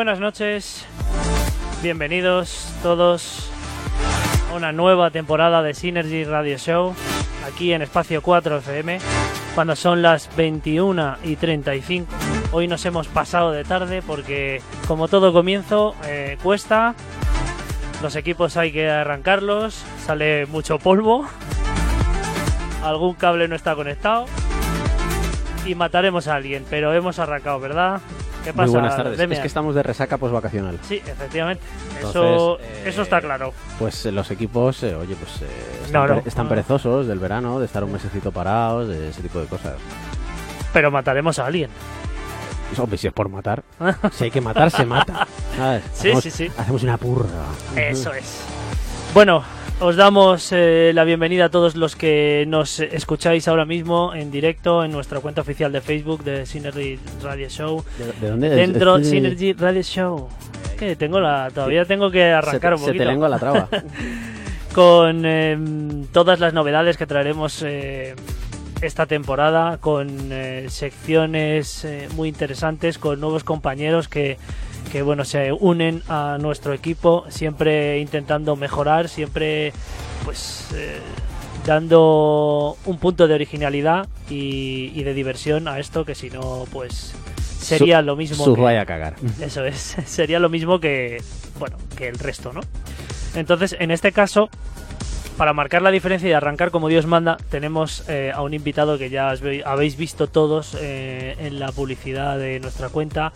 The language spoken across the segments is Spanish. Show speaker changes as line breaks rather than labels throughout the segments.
Buenas noches, bienvenidos todos a una nueva temporada de Synergy Radio Show aquí en Espacio 4 FM cuando son las 21 y 35. Hoy nos hemos pasado de tarde porque como todo comienzo eh, cuesta, los equipos hay que arrancarlos, sale mucho polvo, algún cable no está conectado y mataremos a alguien, pero hemos arrancado, ¿verdad? ¿Qué pasa?
Muy buenas tardes. Es que estamos de resaca posvacacional.
Sí, efectivamente.
Entonces,
eso,
eh,
eso está claro.
Pues eh, los equipos, eh, oye, pues eh, están,
No,
están perezosos del verano, de estar un mesecito parados, de ese tipo de cosas.
Pero mataremos a alguien.
Hombre, si es por matar, si hay que matar, se mata. ¿sabes?
Sí,
hacemos,
sí, sí.
Hacemos una purra.
Eso es. Bueno, os damos eh, la bienvenida a todos los que nos escucháis ahora mismo en directo en nuestra cuenta oficial de Facebook de Synergy Radio Show.
¿De, de dónde?
Dentro
Es- es-
Synergy Radio Show. Que tengo la, todavía tengo que
se,
arrancar
te-
un
se te
poquito.
lengua la traba.
con eh, todas las novedades que traeremos eh, esta temporada, con eh, secciones eh, muy interesantes, con nuevos compañeros que, que bueno se unen a nuestro equipo, siempre intentando mejorar, siempre pues eh, dando un punto de originalidad y, y de diversión a esto que si no pues sería lo mismo
Sus
que-
vaya a cagar.
eso es, sería lo mismo que, bueno, que el resto, ¿no? Entonces, en este caso, para marcar la diferencia y arrancar como Dios manda, tenemos eh, a un invitado que ya habéis visto todos eh, en la publicidad de nuestra cuenta.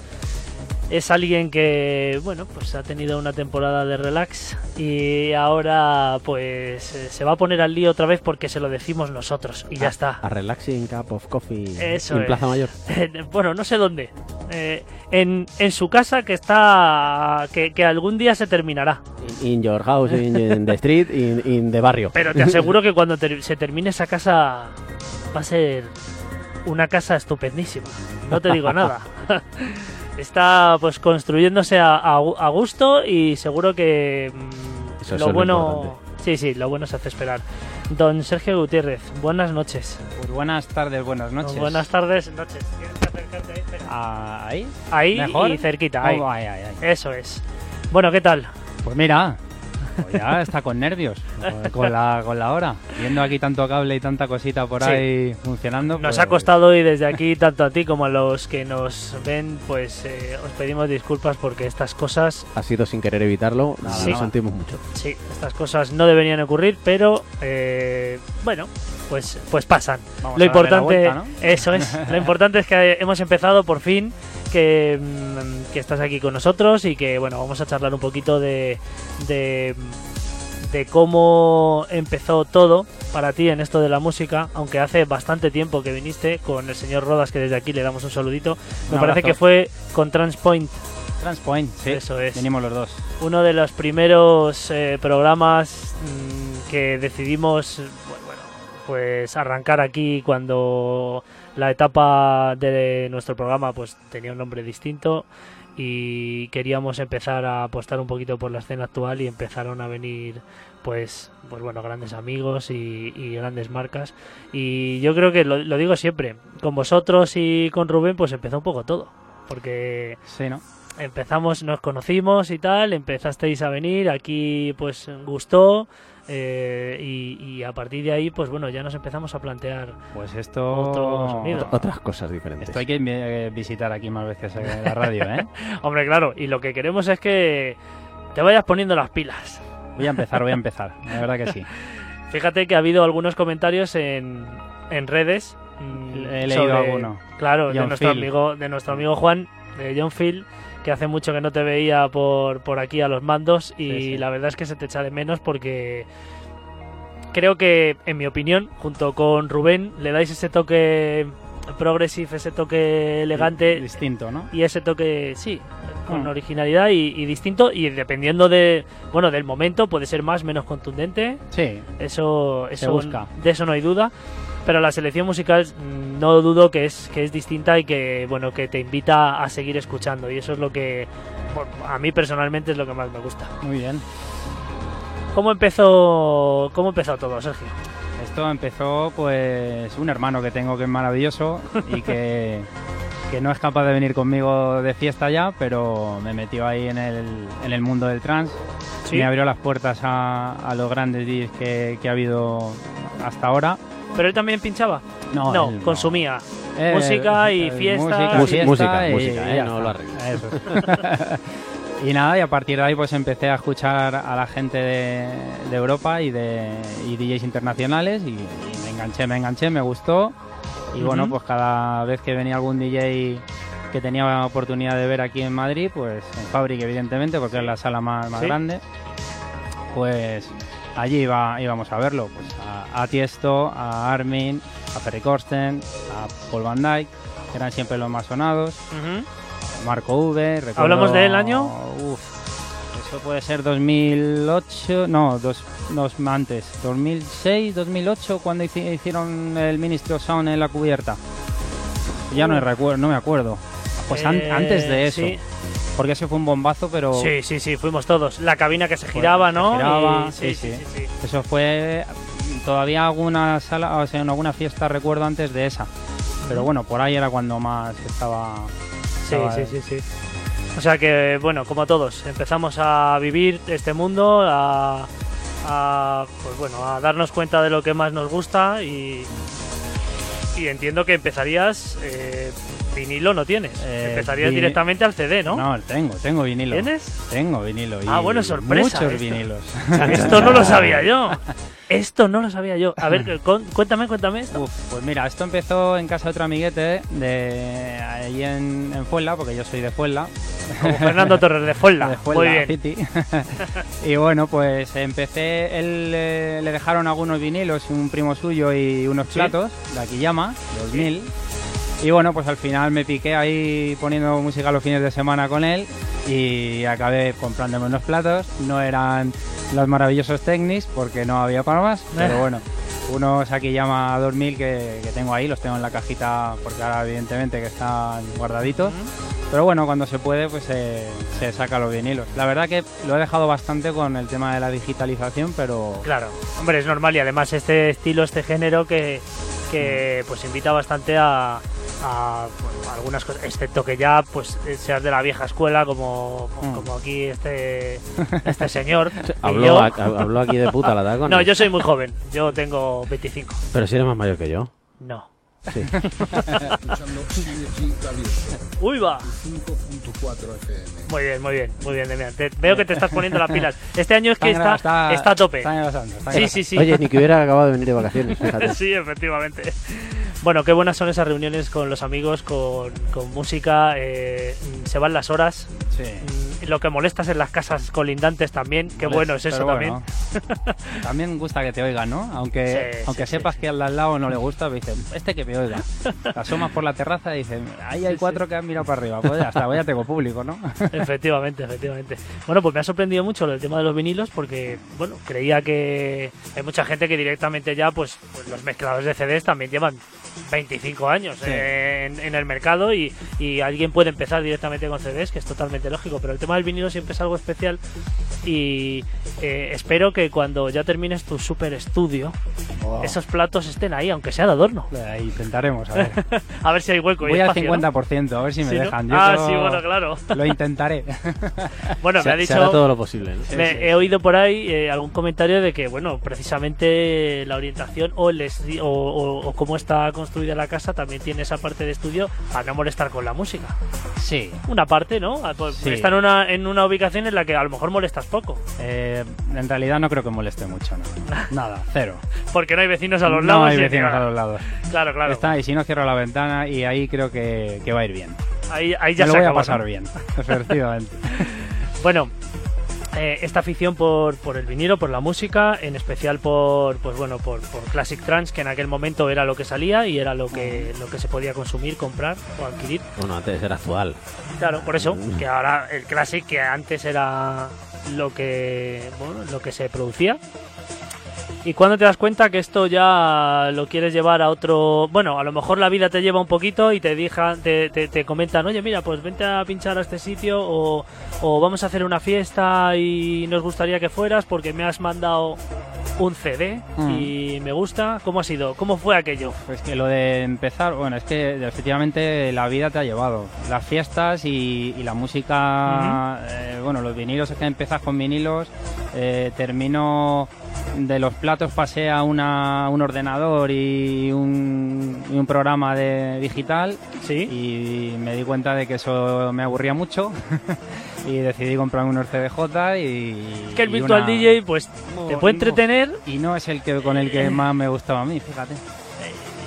Es alguien que, bueno, pues ha tenido una temporada de relax y ahora pues eh, se va a poner al lío otra vez porque se lo decimos nosotros y ya está.
A relaxing cup of coffee
Eso
en
es.
Plaza Mayor.
bueno, no sé dónde. Eh, en, en su casa que está. Que, que algún día se terminará.
In, your house, in, in the street, in, in the barrio.
Pero te aseguro que cuando se termine esa casa va a ser una casa estupendísima. No te digo nada. Está pues construyéndose a, a gu- a gusto y seguro que mm, lo bueno.
importante.
Sí, sí, lo bueno se hace esperar. Don Sergio Gutiérrez, buenas noches.
Pues buenas tardes, buenas noches.
Buenas tardes, noches. ¿Quieres acercarte ahí? Espera.
Ah, ¿Ahí?
Ahí
¿Mejor?
y cerquita. Ahí.
Oh, ay, ay, ay.
Eso es. Bueno, ¿qué tal?
Pues mira, pues ya está con nervios con- la, con la hora. Viendo aquí tanto cable y tanta cosita por
Sí.
ahí funcionando.
Nos
pues,
ha costado y desde aquí, tanto a ti como a los que nos ven, pues eh, os pedimos disculpas porque estas cosas,
Ha sido sin querer evitarlo,
Nada,
lo
Sí.
sentimos mucho.
sí, estas cosas no deberían ocurrir, pero eh, bueno, pues, pues pasan.
vamos
Lo importante,
vuelta, ¿no?
eso es, lo importante es que hemos empezado por fin, que, mm, que estás aquí con nosotros y que bueno, vamos a charlar un poquito de, de, de cómo empezó todo para ti en esto de la música, aunque hace bastante tiempo que viniste con el señor Rodas, que desde aquí le damos un saludito. Me
Un
parece que fue con Transpoint,
Transpoint, sí.
Eso es.
Venimos los dos.
uno de los primeros eh, programas mm, que decidimos pues arrancar aquí cuando la etapa de nuestro programa pues tenía un nombre distinto y queríamos empezar a apostar un poquito por la escena actual y empezaron a venir pues pues bueno grandes amigos y, y grandes marcas y yo creo que lo, lo digo siempre con vosotros y con Rubén pues empezó un poco todo porque
Sí, ¿no?
empezamos, nos conocimos y tal, empezasteis a venir, aquí pues gustó eh, y, y a partir de ahí pues bueno ya nos empezamos a plantear
Pues esto.
Otras cosas diferentes.
Esto hay que eh, visitar aquí más veces en la radio, ¿eh?
hombre claro y lo que queremos es que te vayas poniendo las pilas
Voy a empezar, voy a empezar. La verdad que sí.
fíjate que ha habido algunos comentarios en, en redes mm,
He leído
sobre-
alguno.
claro de nuestro
Phil.
amigo de nuestro amigo Juan de John Phil que hace mucho que no te veía por, por aquí a los mandos y
Sí, sí.
la verdad es que se te echa de menos porque creo que, en mi opinión, junto con Rubén, le dais ese toque progressive, ese toque elegante
Distinto, ¿no?
y ese toque, sí, con
Mm.
originalidad y, y distinto y dependiendo de, bueno, del momento puede ser más, menos contundente,
Sí.
eso,
Se
eso
busca.
de eso no hay duda. Pero la selección musical mm, no dudo que es, que es distinta y que bueno que te invita a seguir escuchando. Y eso es lo que a mí personalmente es lo que más me gusta.
Muy bien.
¿Cómo empezó, cómo empezó todo, Sergio?
Esto empezó, pues, un hermano que tengo que es maravilloso y que que no es capaz de venir conmigo de fiesta ya, pero me metió ahí en el, en el mundo del trance.
Sí.
Me abrió las puertas a, a los grandes DJs que, que ha habido hasta ahora.
¿Pero él también pinchaba?
No,
No,
él no.
consumía.
Eh,
música y
eh,
fiestas.
música,
Música,
fiesta
música,
y-
música,
y
eh, no lo.
Eso es. y nada, y a partir de ahí pues empecé a escuchar a la gente de, de Europa y de y DJs internacionales y, y me enganché, me enganché, me gustó. Y bueno, pues cada vez que venía algún DJ que tenía oportunidad de ver aquí en Madrid, pues en Fabric evidentemente, porque es la sala más, más
Sí.
grande, pues allí iba, íbamos a verlo, pues a, a Tiesto, a Armin, a Ferry Corsten, a Paul Van Dyke, que eran siempre los más sonados. Marco V, recuerdo-
¿Hablamos del año?
Uf, eso puede ser 2008, no, dos, dos antes, 2006, 2008, cuando hici- hicieron el Ministry of Sound en la cubierta. Ya no, recuerdo, no me acuerdo. Pues an-.
Eh,
antes de eso,
sí.
Porque ese fue un bombazo, pero
Sí, sí, sí, fuimos todos. La cabina que se giraba, ¿no?
giraba,
Y-
sí,
sí,
sí.
sí, sí.
eso fue todavía alguna sala, o sea, en alguna fiesta recuerdo antes de esa. Pero bueno, por ahí era cuando más estaba.
Sí, sí, sí, sí. O sea que, bueno, como todos, empezamos a vivir este mundo, a, a, pues bueno, a darnos cuenta de lo que más nos gusta y, y entiendo que empezarías, eh, vinilo no tienes,
Eh,
empezarías
vini-
directamente al CD, ¿no?
No, tengo, tengo vinilo.
¿Tienes?
Tengo vinilo. y
Ah, bueno, sorpresa
Muchos
esto.
vinilos.
Esto no lo sabía yo. Esto no lo sabía yo. A ver, cuéntame, cuéntame esto.
Uf, pues mira, esto empezó en casa de otro amiguete de ahí en, en Fuenla, porque yo soy de Fuenla.
Como Fernando Torres de Fuenla.
de Fuenla
Muy bien.
City. y bueno, pues empecé, él eh, le dejaron algunos vinilos, un primo suyo y unos
Sí.
platos de Aquillama, 2000. Y bueno, pues al final me piqué ahí poniendo música los fines de semana con él y acabé comprándome unos platos. No eran los maravillosos Technics porque no había para más, pero bueno, unos Aquillama 2000 que, que tengo ahí, los tengo en la cajita porque ahora evidentemente que están guardaditos. Pero bueno, cuando se puede, pues se, se saca los vinilos. La verdad que lo he dejado bastante con el tema de la digitalización, pero
Claro, hombre, es normal y además este estilo, este género que, que pues invita bastante a, a, bueno, algunas cosas, excepto que ya pues seas de la vieja escuela como,
Mm.
como aquí este, este señor.
Habló,
yo-
a- habló aquí de puta la Dagon.
no, yo soy muy joven, yo tengo 25.
Pero si eres más mayor que yo.
No.
Sí.
Uy, va.
5.4 FM.
Muy bien, muy bien, muy bien, Demian. Te- veo que te estás poniendo las pilas. Este año es que
Está
está, está, a tope.
está engrasando, está
Sí,
engrasando.
sí, sí.
Oye, ni que hubiera acabado de venir de vacaciones, fíjate.
sí, efectivamente. Bueno, qué buenas son esas reuniones con los amigos, con, con música. eh, se van las horas.
Sí.
Mm, Lo que molestas en las casas colindantes también. Qué
Pues,
bueno es eso
pero
también.
bueno, también gusta que te oigan, ¿no? Aunque,
Sí,
aunque
sí,
sepas
sí,
que al lado no le gusta, me dicen, este que oiga. Asomas por la terraza y dicen, ahí hay
Sí,
cuatro que han mirado para arriba. Pues ya está, pues ya tengo público, ¿no?
Efectivamente, efectivamente. Bueno, pues me ha sorprendido mucho el tema de los vinilos porque, bueno, creía que hay mucha gente que directamente ya, pues, pues los mezcladores de CDs también llevan 25 años
Sí.
en, en el mercado y, y alguien puede empezar directamente con CDs, que es totalmente lógico, pero el tema del vinilo siempre es algo especial y eh, espero que cuando ya termines tu super estudio,
Oh,
esos platos estén ahí, aunque sea de adorno.
ahí intentaremos, a ver.
A ver si hay hueco. y
Voy al
espacio, ¿no?
50%, a ver si me
Sí, ¿no?
dejan. Yo
ah, sí, bueno, claro.
Lo intentaré.
Bueno,
se,
me ha
se
dicho...
hará todo lo posible. ¿no?
Sí,
Me-
sí.
He oído por ahí eh, algún comentario de que, bueno, precisamente la orientación o, el o, o- o cómo está construida la casa también tiene esa parte de estudio para no molestar con la música.
Sí.
Una parte, ¿no? Ah, pues
Sí.
Está en una, en una ubicación en la que a lo mejor molestas poco,
Eh, en realidad no creo que moleste mucho, ¿no? Nada, cero.
porque no hay vecinos a los
no
lados.
hay
y-
vecinos a los lados.
Claro, claro.
Está, y si no cierro la ventana y ahí creo que, que va a ir bien.
Ahí, ahí ya
Me lo
se
voy a pasar
¿no?
bien, efectivamente.
Bueno, eh, esta afición por, por el vinilo, por la música, en especial por, pues bueno, por, por Classic Trance, que en aquel momento era lo que salía y era lo que, lo que se podía consumir, comprar o adquirir.
Bueno, antes era actual.
Claro, por eso, que ahora el Classic, que antes era lo que, bueno, lo que se producía. Y cuando te das cuenta que esto ya lo quieres llevar a otro. Bueno, a lo mejor la vida te lleva un poquito y te, dejan, te, te, te comentan, oye, mira, pues vente a pinchar a este sitio o, o vamos a hacer una fiesta y nos gustaría que fueras porque me has mandado un CD
Mm.
y me gusta. ¿Cómo ha sido? ¿Cómo fue aquello?
Pues que lo de empezar, bueno, es que efectivamente la vida te ha llevado. Las fiestas y, y la música, eh, bueno, los vinilos es que empiezas con vinilos, eh, termino de los platos pasé a una, un ordenador y un, y un programa de digital
Sí.
y me di cuenta de que eso me aburría mucho y decidí comprarme unos CDJ y...
que el Virtual
una-
DJ pues te puede entretener.
Y no es el que con el que más me gustaba a mí, fíjate.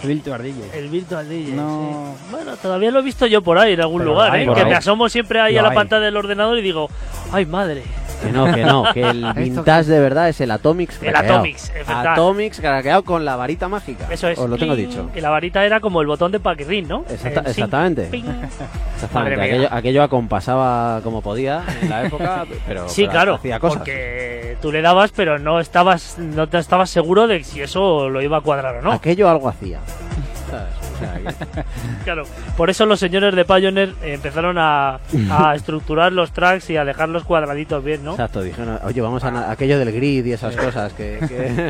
El Virtual DJ.
El Virtual DJ.
No.
sí. Bueno, todavía lo he visto yo por ahí en algún
Pero
lugar,
hay,
¿eh? Que
ahí.
me asomo siempre ahí
Lo
a la
hay.
pantalla del ordenador y digo, ¡ay madre!
Que no, que no, que el vintage de verdad es el Atomics
El
craqueado.
Atomics, es verdad.
Atomics craqueado con la varita mágica.
Eso es.
Os lo tengo
Ping,
dicho.
Y la varita era como el botón de paquirrín, ¿no?
Exacta-
El sin-
exactamente.
ping.
Aquello, aquello acompasaba como podía en la época, pero,
Sí,
pero
claro,
hacía cosas.
porque tú le dabas, pero no estabas, no te estabas seguro de si eso lo iba a cuadrar o no.
Aquello algo hacía. ¿Sabes? O sea, que-
Claro, por eso los señores de Pioneer empezaron a, a estructurar los tracks y a dejar los cuadraditos bien, ¿no?
Exacto, dijeron, oye, vamos a na- aquello del grid y esas cosas que... que-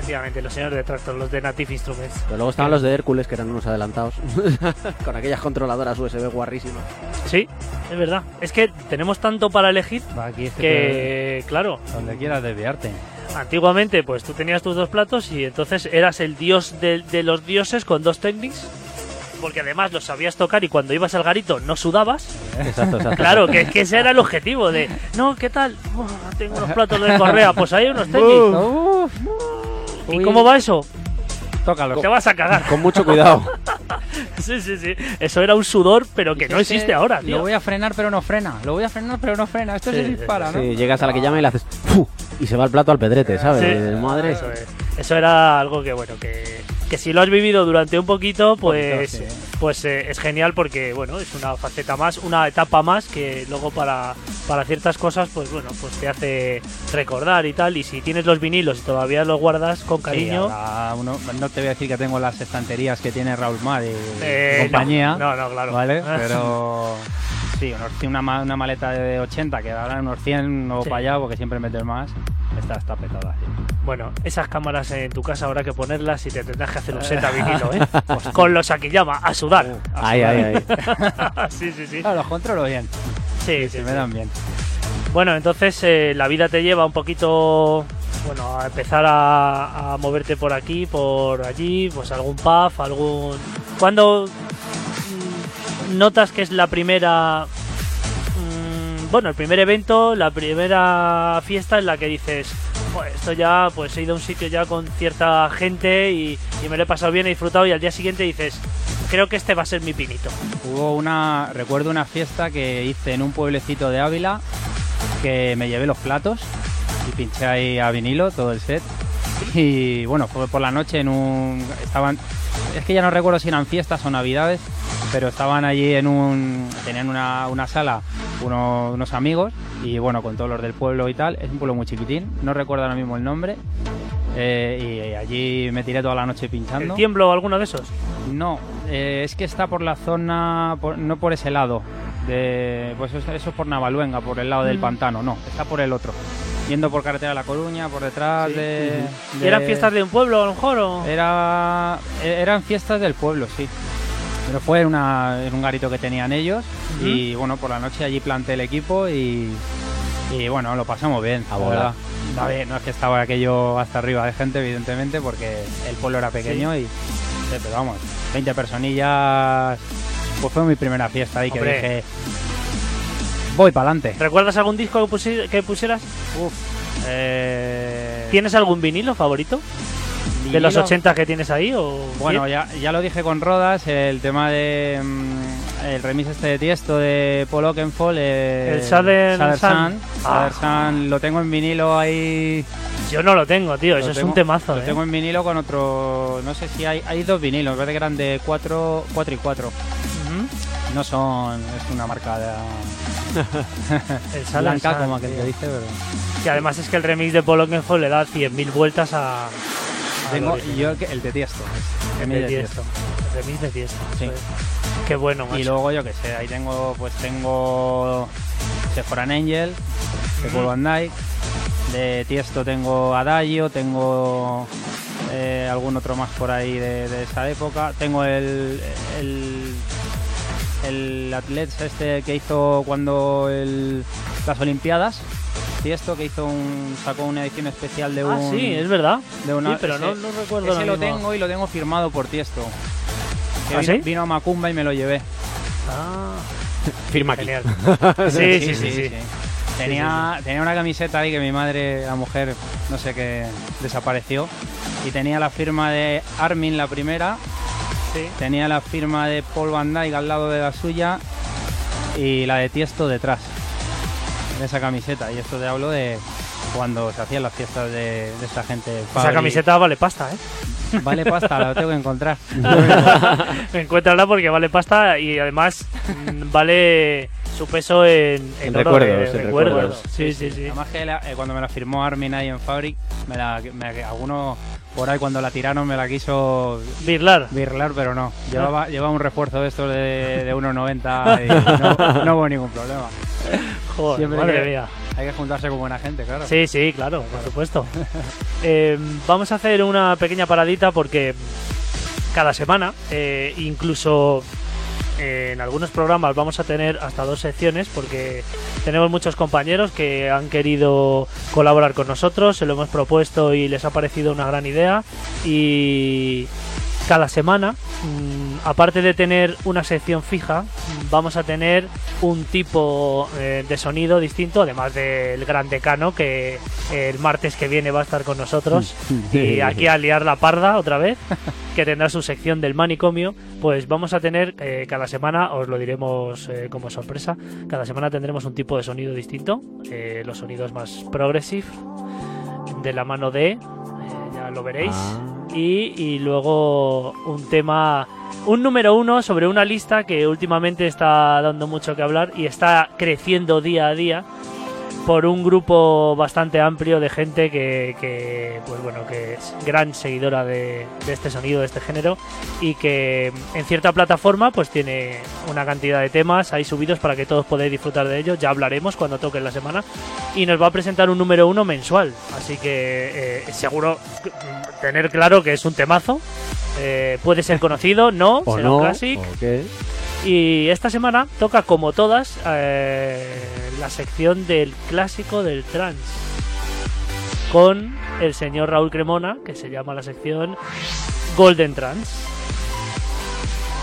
Efectivamente, los señores de Tractor, los de Native Instruments.
Pero luego estaban los de Hércules, que eran unos adelantados, con aquellas controladoras USB guarrísimas.
Sí, es verdad. Es que tenemos tanto para elegir
Va, Aquí es que
que, claro,
donde quieras desviarte.
Antiguamente pues tú tenías tus dos platos y entonces eras el dios de, de los dioses con dos técnicos. Porque además los sabías tocar y cuando ibas al garito no sudabas.
Exacto, exacto.
Claro, que, que ese era el objetivo de, no, ¿qué tal? Buah, tengo unos platos de correa, pues hay unos técnicos. ¿Y
Uy.
cómo va eso?
Tócalo.
Te vas a cagar.
Con mucho cuidado.
Sí, sí, sí. Eso era un sudor, pero que no
Es que
existe ahora,
Lo
tío.
voy a frenar pero no frena. Lo voy a frenar pero no frena. Esto
Sí,
se
sí,
dispara, ¿no?
Sí, llegas a la que llama y le haces... ¡fu! Y se va el plato al pedrete, ¿sabes?
Sí.
De Madre.
Eso, es. Eso era algo que, bueno, que, que si lo has vivido durante un poquito, pues,
poquito, sí.
pues eh, es genial porque, bueno, es una faceta más, una etapa más que luego para, para ciertas cosas, pues bueno, pues te hace recordar y tal. Y si tienes los vinilos y todavía los guardas con cariño,
uno- no te voy a decir que tengo las estanterías que tiene Raúl Mar y
eh,
compañía.
No, no, no, claro.
¿Vale? Pero sí, unos, cien- una, ma- una maleta de 80 que ahora unos 100 o
Sí.
para allá porque siempre metes más. Esta está petada. sí.
Bueno, esas cámaras en tu casa habrá que ponerlas y te tendrás que hacer un set a vinilo, ¿eh? con los Akiyama, a sudar.
Ay, ay, ay.
sí, sí, sí.
Claro, los controlo bien.
Sí, sí, sí.
me dan bien.
Bueno, entonces eh, la vida te lleva un poquito, bueno, a empezar a, a moverte por aquí, por allí, pues algún pub, algún... ¿Cuándo notas que es la primera... mm, bueno, el primer evento, la primera fiesta en la que dices, "Joder, esto ya, pues he ido a un sitio ya con cierta gente y, y me lo he pasado bien, he disfrutado y al día siguiente dices, creo que este va a ser mi pinito.
Hubo una, recuerdo una fiesta que hice en un pueblecito de Ávila que me llevé los platos y pinché ahí a vinilo todo el set. Y bueno, fue por la noche en un. Estaban. Es que ya no recuerdo si eran fiestas o navidades, pero estaban allí en un. Tenían una, una sala uno- unos amigos y bueno, con todos los del pueblo y tal. Es un pueblo muy chiquitín, no recuerdo ahora mismo el nombre. Eh, y allí me tiré toda la noche pinchando.
¿El tiemblo alguno de esos?
No, eh, es que está por la zona, por- no por ese lado. De, pues eso, eso es por Navaluenga, por el lado del
Mm.
pantano, no, está por el otro. Yendo por carretera de La Coruña, por detrás
Sí.
de,
¿Y
de-
eran fiestas de un pueblo a lo mejor o...?
Era, e- eran fiestas del pueblo, sí. Pero fue en, una- en un garito que tenían ellos y bueno, por la noche allí planté el equipo y, y bueno, lo pasamos bien.
A
la verdad. A ver, no es que estaba aquello hasta arriba de gente, evidentemente, porque el pueblo era pequeño y... sí, pero vamos, 20 personillas... Pues fue mi primera fiesta ahí que dije... Voy para adelante.
¿Recuerdas algún disco que, pusi- que pusieras?
Eh,
¿Tienes algún vinilo favorito? ¿De los
vinilo-
80 que tienes ahí? O
Bueno, ya, ya lo dije con Rodas, el tema de. mm, el remix este de Tiesto de Paul Oakenfold. eh,
El Southern
Southern
Sun.
Sun.
Ah.
Southern Sun, lo tengo en vinilo ahí.
Yo no lo tengo, tío.
lo
Eso es un temazo,
Lo
¿eh?
tengo en vinilo con otro. No sé si hay. Hay dos vinilos, parece que eran de 4 cuatro y 4.
Ujú.
No son. Es una marca de.
El Southern
blanca, como aquel que dice, pero.
Además es que el remix de Paul Oakenfold le da 100.000 vueltas a...
Tengo yo que- el de Tiesto.
el de Tiesto. El remix de Tiesto.
Sí.
Qué bueno, macho.
Y luego yo que sé, ahí tengo pues tengo Sephora Angel, de Paul Van Dyke, De Tiesto tengo Adagio, tengo eh, algún otro más por ahí de, de esa época. Tengo el, el, el Athletes este que hizo cuando el- las Olimpiadas. Tiesto que hizo un, sacó una edición especial de un...
Ah, sí, es verdad.
de una-
sí, pero no,
ese-
no recuerdo
Ese lo
mismo.
tengo y lo tengo firmado por Tiesto. Que
¿Ah,
vino,
sí?
vino a Macumba y me lo llevé.
Ah,
Firma aquí.
genial. Sí, sí, sí, sí.
Tenía, tenía una camiseta ahí que mi madre, la mujer, no sé qué, desapareció. Y tenía la firma de Armin, la primera.
Sí.
Tenía la firma de Paul Van Dyke al lado de la suya. Y la de Tiesto detrás. De esa camiseta. Y esto te hablo de cuando se hacían las fiestas de, de esta gente.
Esa
Fabri.
camiseta vale pasta, ¿eh?
Vale pasta, la tengo que encontrar.
Encuéntrala porque vale pasta y además mm, vale su peso en,
En
oro de-
recuerdos, en
recuerdos.
recuerdos.
Sí, sí, sí.
Además que la- eh, cuando me la firmó Armin ahí en Fabric, me la, me- alguno por ahí cuando la tiraron me la quiso
Birlar.
birlar, pero no. Llevaba, llevaba un refuerzo de estos de, de 1,90 y no, no hubo ningún problema.
Joder,
Siempre
madre mía.
Hay que juntarse con buena gente, claro.
Sí, sí, claro, por supuesto. Eh, vamos a hacer una pequeña paradita porque cada semana, eh, incluso en algunos programas vamos a tener hasta dos secciones porque tenemos muchos compañeros que han querido colaborar con nosotros, se lo hemos propuesto y les ha parecido una gran idea. Y cada semana, mm, aparte de tener una sección fija, vamos a tener un tipo eh, de sonido distinto, además del gran decano que el martes que viene va a estar con nosotros. Y aquí a liar la parda otra vez, que tendrá su sección del manicomio, pues vamos a tener eh, cada semana, os lo diremos eh, como sorpresa, cada semana tendremos un tipo de sonido distinto, los sonidos más progressive, de la mano de, ya lo veréis,
Ah.
y, y luego un tema, un número uno sobre una lista que últimamente está dando mucho que hablar y está creciendo día a día por un grupo bastante amplio de gente que, que, pues bueno, que es gran seguidora de, este sonido, de este género y que en cierta plataforma pues tiene una cantidad de temas ahí subidos para que todos podáis disfrutar de ellos. Ya hablaremos cuando toque la semana y nos va a presentar un número uno mensual, así que eh, seguro tener claro que es un temazo. Eh, puede ser conocido, no,
O
será
no.
un classic. Y esta semana toca, como todas, eh, la sección del clásico del trance. Con el señor Raúl Cremona, que se llama la sección Golden Trance.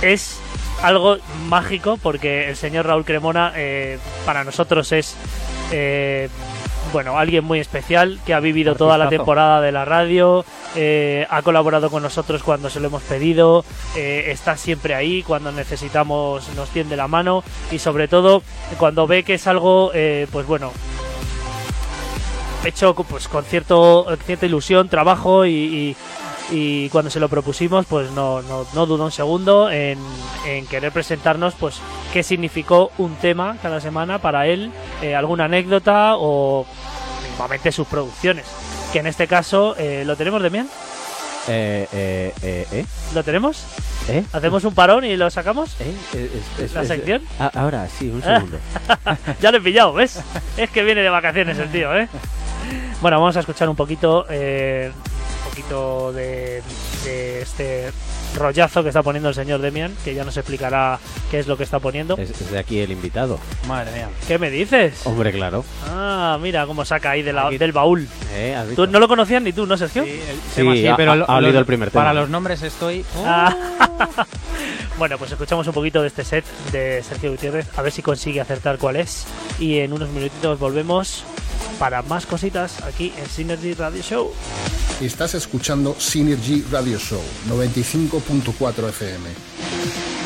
Es algo mágico porque el señor Raúl Cremona eh, para nosotros es eh, bueno alguien muy especial que ha vivido toda la temporada de la radio eh, ha colaborado con nosotros cuando se lo hemos pedido eh, está siempre ahí cuando necesitamos nos tiende la mano y sobre todo cuando ve que es algo eh, pues bueno hecho pues con cierto cierta ilusión trabajo y, y- y cuando se lo propusimos pues no, no, no dudó un segundo en, en querer presentarnos pues qué significó un tema cada semana para él eh, alguna anécdota o mismamente sus producciones que en este caso eh, lo tenemos de bien
Eh, eh, eh, eh,
lo tenemos
eh,
hacemos un parón y lo sacamos
eh, es-
la
es-
sección
Ah, ahora sí, un segundo.
ya lo he pillado, ¿ves? Es que viene de vacaciones el tío, ¿eh? Bueno, vamos a escuchar un poquito, eh, poquito de, de este rollazo que está poniendo el señor Demian, que ya nos explicará qué es lo que está poniendo.
Es, es de aquí el invitado.
Madre mía.
¿Qué me dices?
Hombre, claro.
Ah, mira cómo saca ahí de la-
Aquí.
del baúl.
Eh.
¿Tú no lo conocías ni tú, no, Sergio?
Sí, el
Sí,
tema sí,
ha-
pero
ha-
lo-
ha olido
lo-
el primer tema.
Para los nombres estoy.
Ah. bueno, pues escuchamos un poquito de este set de Sergio Gutiérrez, a ver si consigue acertar cuál es. Y en unos minutitos volvemos para más cositas aquí en Synergy Radio Show.
Estás escuchando Synergy Radio Show 95.4 FM.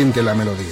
Siente la melodía.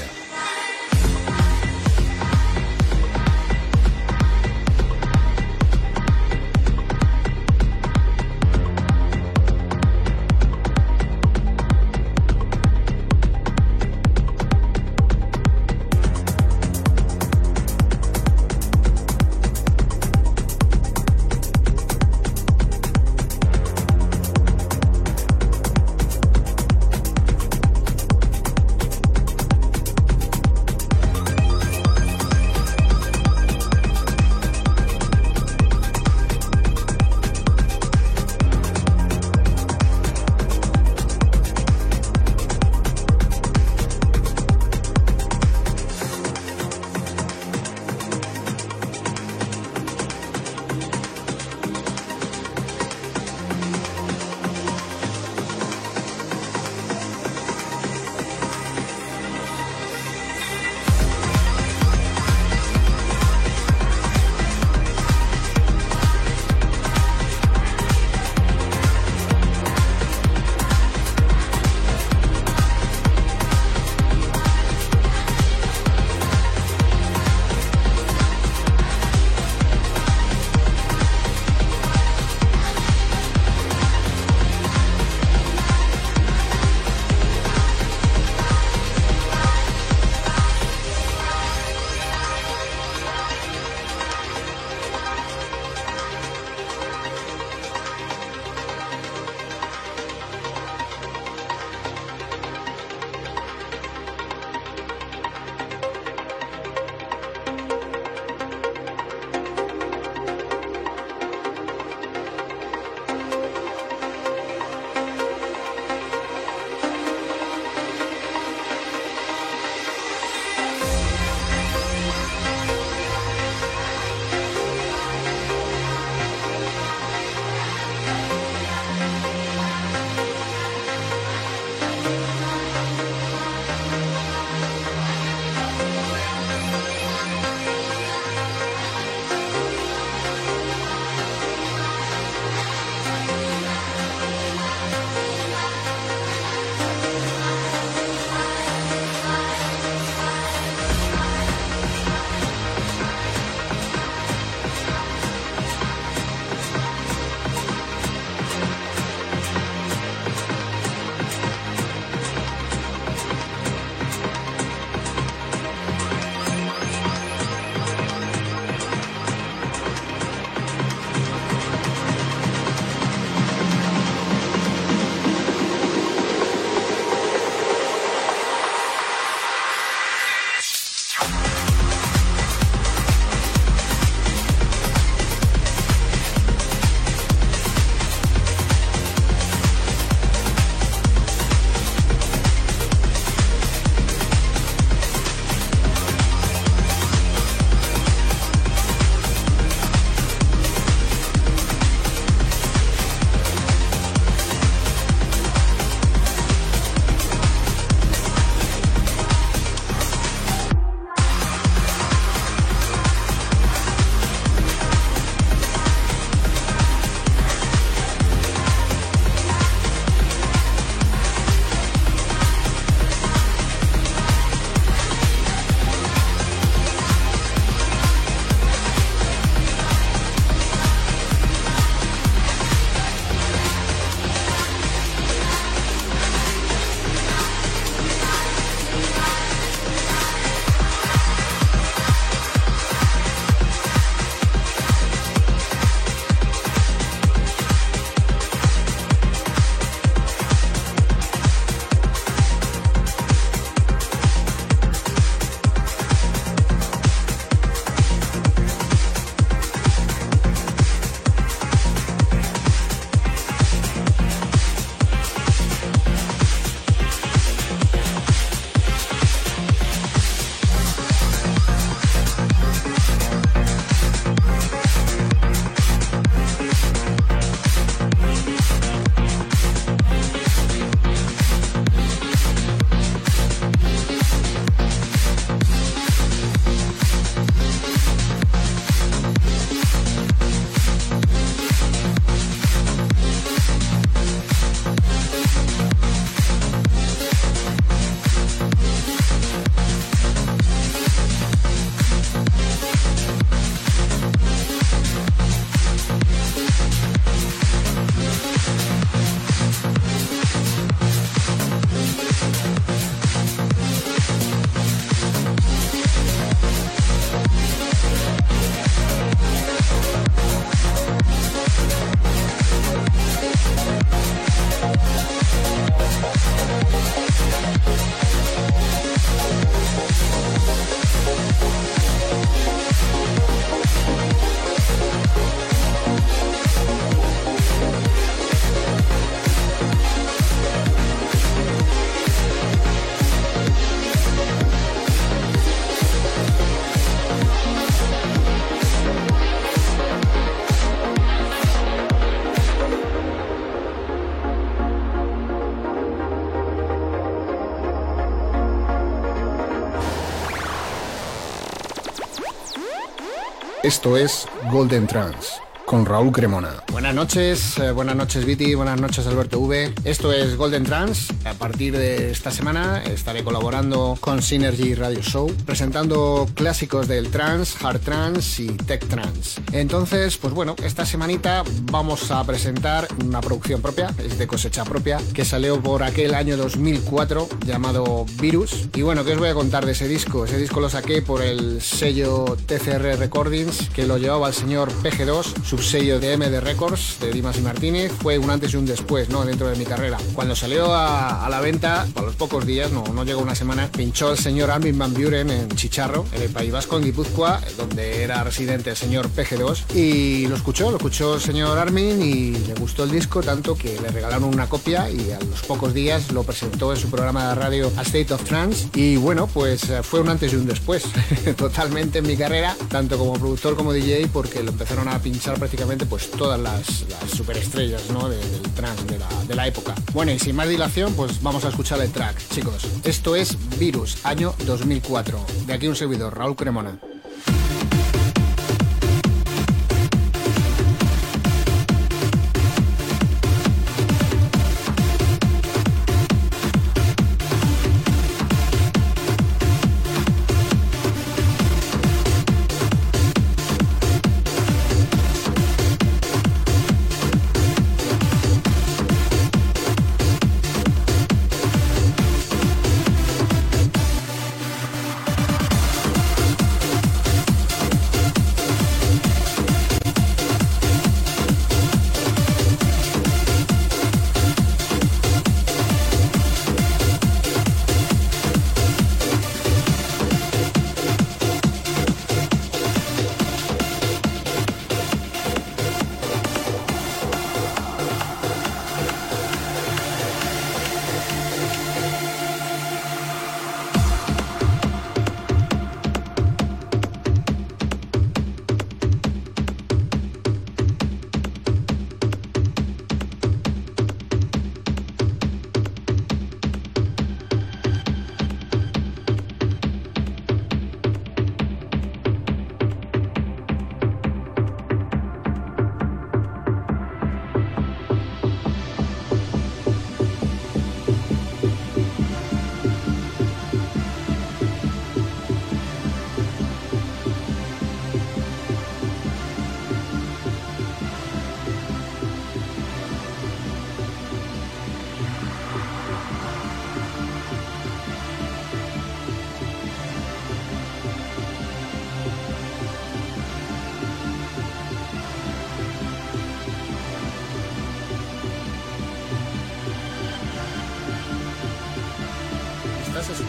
Esto es Golden Trans con Raúl Cremona. Buenas noches, eh, buenas noches Viti, buenas noches Alberto V. Esto es Golden Trans. A partir de esta semana estaré colaborando con Synergy Radio Show, presentando clásicos del trans, hard trans y tech trans. Entonces, pues bueno, esta semanita vamos a presentar una producción propia, es de cosecha propia, que salió por aquel año 2004 llamado Virus. Y bueno, ¿qué os voy a contar de ese disco? Ese disco lo saqué por el sello TCR Recordings, que lo llevaba el señor PG2, sello de MD Records de Dimas y Martínez fue un antes y un después ¿no? dentro de mi carrera. Cuando salió a, la venta, a los pocos días, no, no llegó una semana, pinchó el señor Armin Van Buren en Chicharro, en el País Vasco, en Guipúzcoa, donde era residente el señor PG2, y lo escuchó, lo escuchó el señor Armin y le gustó el disco tanto que le regalaron una copia y a los pocos días lo presentó en su programa de radio A State of Trance y bueno, pues eh, fue un antes y un después, totalmente en mi carrera, tanto como productor como DJ, porque lo empezaron a pinchar prácticamente pues todas las, superestrellas del trance de la, de la época. Bueno, y sin más dilación, pues vamos a escuchar el track, chicos. Esto es Virus, año 2004. De aquí un servidor, Raúl Cremona.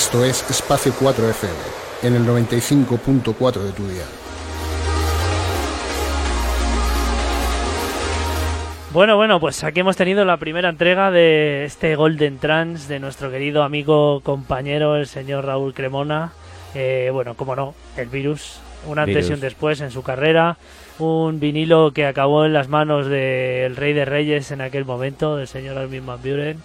Esto es Espacio 4 FM, en el 95.4 de tu día.
Bueno, bueno, pues aquí hemos tenido la primera entrega de este Golden Trans de nuestro querido amigo, compañero, el señor Raúl Cremona. Eh, bueno, como no, el virus, un antes y un después en su carrera. Un vinilo que acabó en las manos del Rey de Reyes en aquel momento, del señor Armin Van Buren.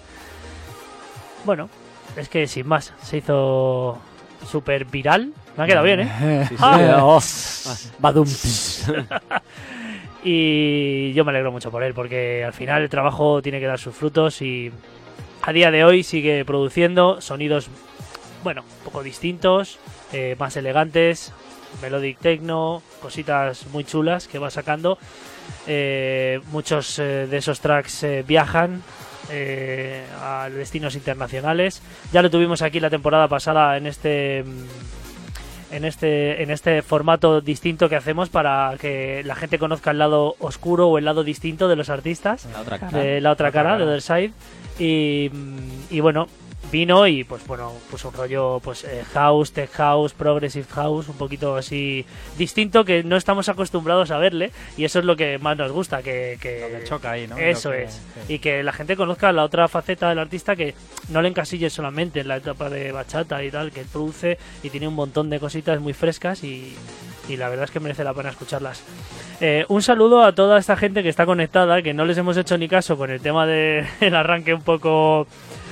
Bueno, es que sin más, se hizo súper viral. Me ha quedado bien, ¿eh?
Sí, sí.
Ah.
Oh, badum.
Y yo me alegro mucho por él, porque al final el trabajo tiene que dar sus frutos y a día de hoy sigue produciendo sonidos, bueno, un poco distintos, eh, más elegantes, melodic techno, cositas muy chulas que va sacando. Eh, muchos eh, de esos tracks eh, viajan eh, a destinos internacionales. Ya lo tuvimos aquí la temporada pasada en este en este en este formato distinto que hacemos para que la gente conozca el lado oscuro o el lado distinto de los artistas
La otra cara.
de la otra
Otra
cara,
cara.
de Other Side. Y, y bueno, y pues bueno, pues un rollo pues eh, house, tech house, progressive house, un poquito así distinto que no estamos acostumbrados a verle y eso es lo que más nos gusta, que, que-
Lo que choca ahí, ¿no?
eso
que-
es.
sí.
Y que la gente conozca la otra faceta del artista que no le encasille solamente en la etapa de bachata y tal, que él produce y tiene un montón de cositas muy frescas y, y la verdad es que merece la pena escucharlas. Eh, un saludo a toda esta gente que está conectada, que no les hemos hecho ni caso con el tema del arranque un poco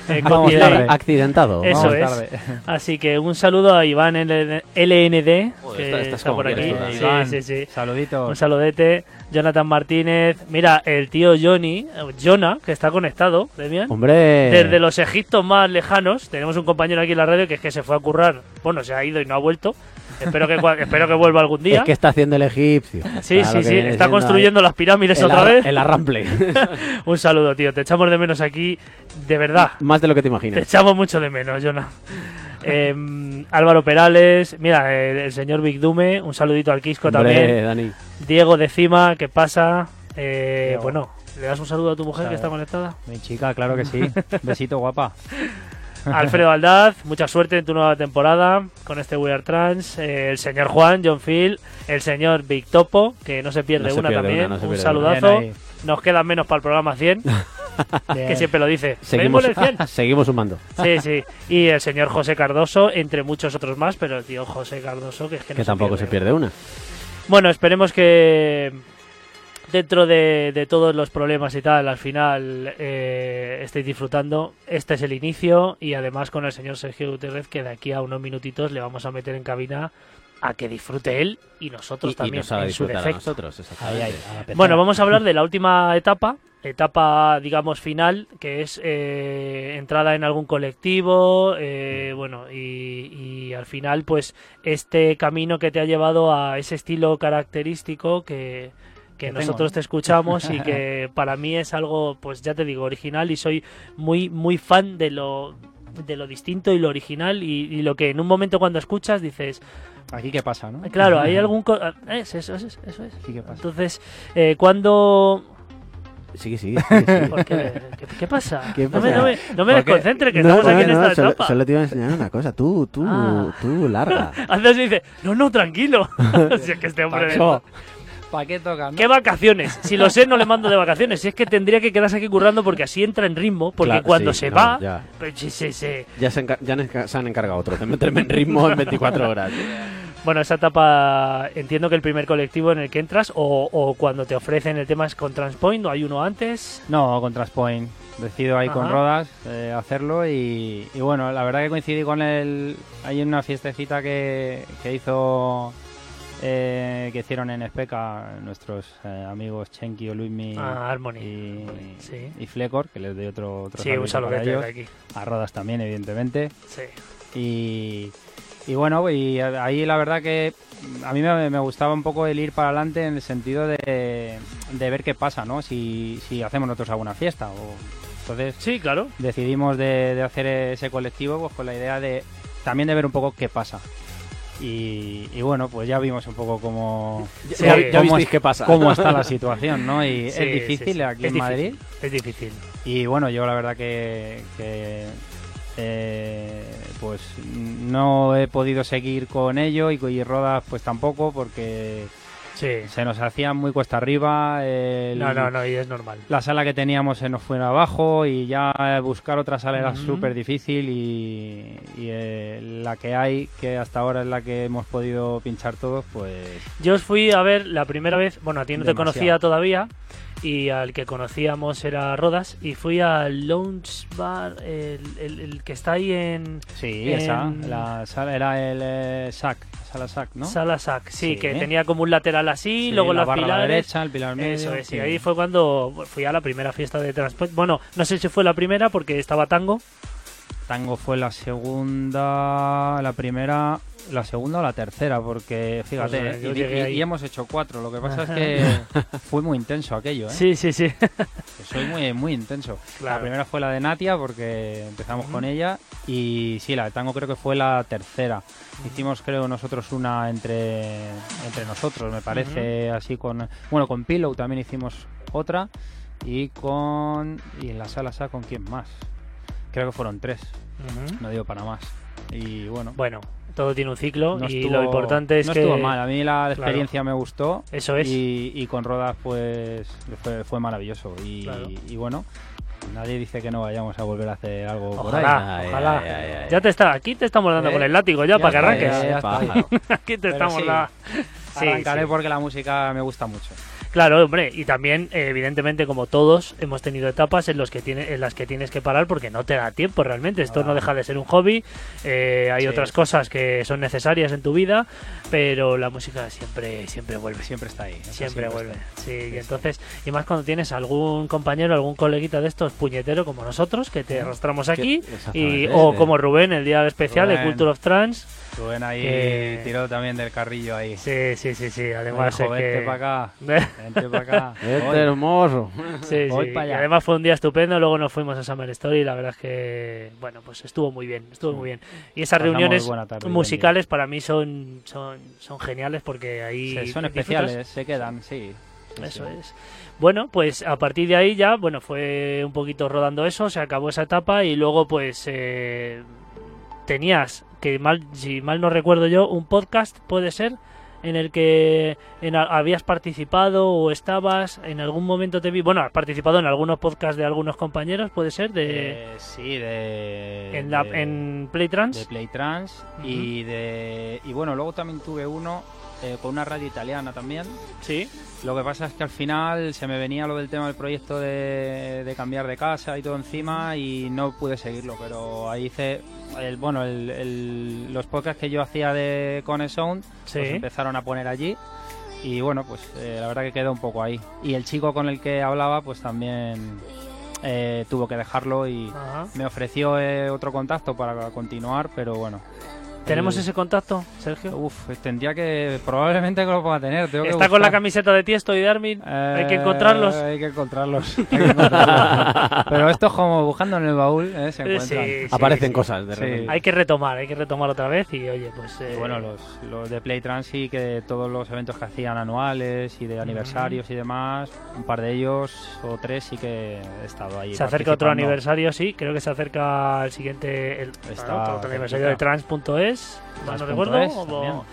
eh,
Vamos tarde.
Accidentado.
Eso
Vamos
es.
tarde.
Así que un saludo a Iván LN LND,
Joder,
que
estás-
está, por aquí. Sí,
Iván,
sí, sí.
Saluditos.
Un saludete. Jonathan Martínez. Mira, el tío Johnny, Jonah, que está conectado, Demian.
Hombre.
Desde los Egiptos más lejanos, tenemos un compañero aquí en la radio que es que se fue a currar. Bueno, se ha ido y no ha vuelto. Espero que, espero que vuelva algún día.
Es que está haciendo el egipcio.
sí,
Claro
sí, sí. Está construyendo las
ahí
pirámides
el
otra
ar-
vez.
El arrample.
Un saludo, tío. Te echamos de menos aquí. De verdad.
Más de lo que te
Te
imaginas.
echamos mucho de menos, Jonah. Em, Álvaro Perales, mira, el, el señor Big Dume, un saludito al Quisco
Hombre,
también.
Dani.
Diego de Cima, ¿qué pasa? Eh, bueno, ¿le das un saludo a tu mujer que está conectada?
Mi chica, claro que sí. Besito, guapa.
Alfredo Aldaz, mucha suerte en tu nueva temporada con este We Are Trans. Eh, el señor Juan, John Phil, el señor Big Topo, que no se pierde
No se
una
pierde
también.
una, no
un saludazo. Nos quedan menos para el programa 100,
Bien.
que siempre lo dice.
Seguimos,
¿Veis el 100?
seguimos sumando.
Sí, sí. Y el señor José Cardoso, entre muchos otros más, pero el tío José Cardoso, que es que no
Que tampoco se pierde una.
Bueno, esperemos que dentro de, de todos los problemas y tal, al final eh, estéis disfrutando. Este es el inicio y además con el señor Sergio Gutiérrez que de aquí a unos minutitos le vamos a meter en cabina a que disfrute él y nosotros
Y, y
también
nos haga
en su
a
defecto.
nosotros.
Ahí,
exactamente.
ahí, a la pecera.
Bueno, vamos a hablar de la última etapa, etapa, digamos, final, que es eh, entrada en algún colectivo, eh, bueno, y, y al final, pues, este camino que te ha llevado a ese estilo característico que, que nosotros
tengo,
te escuchamos y que para mí es algo, pues ya te digo, original y soy muy, muy fan de lo de lo distinto y lo original y, y lo que en un momento cuando escuchas dices,
Aquí qué pasa, ¿no?
claro, hay algún... co- es, eso, es, eso es.
Aquí qué pasa.
Entonces, eh, cuando
sigue.
¿Por qué? ¿Qué, qué pasa?
¿Qué
No me,
pasa?
no me, no me desconcentre, que
No,
estamos aquí en esta
solo,
etapa.
solo te iba a enseñar una cosa. Tú, tú,
Ah.
tú, larga.
Antes dice, no, no, tranquilo. si es que este hombre...
¿Para qué toca? no?
¿Qué vacaciones? Si lo sé, no le mando de vacaciones. Si es que tendría que quedarse aquí currando porque así entra en ritmo. Porque
Claro,
cuando
sí,
se
no,
va...
ya.
pues, sí, sí, sí.
Ya, se, ya se han encargado otros de meterme en ritmo en 24 horas.
Bueno, esa etapa entiendo que el primer colectivo en el que entras o, o cuando te ofrecen el tema es con Transpoint o hay uno antes.
No, con Transpoint. Decido ahí con. Rodas eh, hacerlo y, y bueno, la verdad que coincidí con él en una fiestecita que, que hizo, eh, que hicieron en Especa nuestros eh, amigos Chenki o Luismi
Ah, Harmony.
y,
Sí.
y Flecor, que les doy otro, otro
Sí, un
saludito para
saludete
ellos.
de aquí.
A Rodas también, evidentemente.
Sí.
Y, y bueno, y ahí la verdad que a mí me, me gustaba un poco el ir para adelante en el sentido de, de ver qué pasa, ¿no? Si, si hacemos nosotros alguna fiesta. O, entonces
Sí, claro.
decidimos de, de hacer ese colectivo pues con la idea de también de ver un poco qué pasa. Y, y bueno, pues ya vimos un poco cómo,
Sí,
ya,
ya
ya
cómo es-
qué pasa.
cómo está la situación, ¿no? Y
Sí,
es difícil
sí,
aquí
Es
en Madrid.
Es difícil.
Y bueno, yo la verdad que, que eh, pues no he podido seguir con ello y, y Rodas pues tampoco porque
Sí.
se nos hacía muy cuesta arriba. el-
No, no, no, y es normal.
La sala que teníamos se nos fue abajo y ya buscar otra sala era
Ujú.
súper difícil y, y, eh, la que hay, que hasta ahora es la que hemos podido pinchar todos, pues
Yo os fui a ver la primera vez, bueno, a ti no te conocía todavía y al que conocíamos era Rodas y fui al Lounge Bar, el, el- el que está ahí en
sí,
En-
esa, la sala era el eh, SAC, la sala SAC, ¿no?
Sala Sac, sí,
Sí.
que tenía como un lateral así,
Sí,
luego
la barra a la
pilares.
derecha, el pilar medio.
Eso es, y
sí.
ahí fue cuando fui a la primera fiesta de transporte. Bueno, no sé si fue la primera porque estaba Tango.
Tango fue la segunda, la primera, la segunda o la tercera, porque fíjate,
Pues, eh,
y- hemos hecho cuatro. Lo que pasa es que fue muy intenso aquello, ¿eh?
Sí, sí, sí.
Que Soy muy, muy intenso.
Claro.
La primera fue la de Natia, porque empezamos con ella, y sí, la de Tango creo que fue la tercera. Hicimos, creo, nosotros una entre, entre nosotros, me parece, así con... Bueno, con Pillow también hicimos otra, y con... Y en la sala SA, ¿con quién más? Creo que fueron tres, no digo para más. Y bueno,
Bueno, todo tiene un ciclo
no
y
estuvo-
lo importante es
no
que
estuvo mal, a mí la
Claro.
experiencia me gustó.
eso es.
Y, y con Rodas, pues fue, fue maravilloso. Y,
Claro.
y bueno, nadie dice que no vayamos a volver a hacer algo por ahí.
Ojalá,
Ay,
ojalá.
ay, ay, ay.
Ya te está, aquí te estamos dando
Eh,
con el látigo ya,
ya
para que arranques.
ya, ya está.
Pájaro.
aquí te
Pero
estamos
sí,
da- Sí,
Arrancaré
sí.
porque la música me gusta mucho.
Claro, hombre, y también, eh, evidentemente, como todos, hemos tenido etapas en, los que tiene, en las que tienes que parar porque no te da tiempo realmente. Esto no
Nada.
deja de ser un hobby, eh, hay
Sí.
otras cosas que son necesarias en tu vida, pero la música siempre, siempre vuelve.
Siempre está ahí.
Siempre vuelve. Sí, y entonces, y más cuando tienes algún compañero, algún coleguita de estos puñetero como nosotros, que te arrastramos aquí, y, o como Rubén, el día especial de. Culture of Trans.
Rubén ahí
Que-
tiró también del carrillo ahí.
Sí, sí, sí, sí. Además, es que...
vente para acá, vente para acá. Voy.
hermoso.
Sí,
Voy
sí.
pa'
y
allá.
además fue un día estupendo, luego nos fuimos a Summer Story y la verdad es que, bueno, pues estuvo muy bien, estuvo muy bien. Y esas
Pasamos
reuniones
tarde,
musicales para mí son, son, son geniales porque ahí...
Sí, son
disfrutas.
especiales, se quedan, sí. Sí,
Eso
sí.
es. Bueno, pues a partir de ahí ya, bueno, fue un poquito rodando eso, se acabó esa etapa y luego pues eh, tenías, que mal, si mal no recuerdo yo, un podcast, puede ser, en el que en, habías participado o estabas, en algún momento te vi, bueno, has participado en algunos podcasts de algunos compañeros, puede ser, de...
Eh, sí, de.
en, la,
de-
en Playtrans.
de Playtrans y de y bueno luego también tuve uno eh, con una radio italiana también
Sí.
lo que pasa es que al final se me venía lo del tema del proyecto de, de cambiar de casa y todo encima y no pude seguirlo pero ahí hice el, bueno el- el- los podcasts que yo hacía de Cone Sound
Sí.
pues empezaron a poner allí y bueno pues eh, la verdad que quedó un poco ahí y el chico con el que hablaba pues también eh, tuvo que dejarlo y
Ajá.
me ofreció eh, otro contacto para continuar, pero bueno.
¿Tenemos ese contacto, Sergio?
Uf, tendría que. Probablemente que lo pueda tener. tengo que
Está con la camiseta de Tiesto y de Armin. Hay que
Eh,
encontrarlos.
Hay que encontrarlos. hay que encontrarlos. pero esto es como buscando en el baúl, ¿eh? se encuentran.
sí,
Aparecen
sí.
cosas de
Sí.
repente.
Hay que retomar, hay que retomar otra vez y oye, pues...
Y
eh,
bueno, los, los de Playtrans sí que todos los eventos que hacían anuales y de aniversarios y demás, un par de ellos o tres sí que he estado ahí.
Se acerca otro aniversario, sí, creo que se acerca el siguiente, el
Está
bueno, otro, otro aniversario de
cerquita.
Mal no recuerdo, o-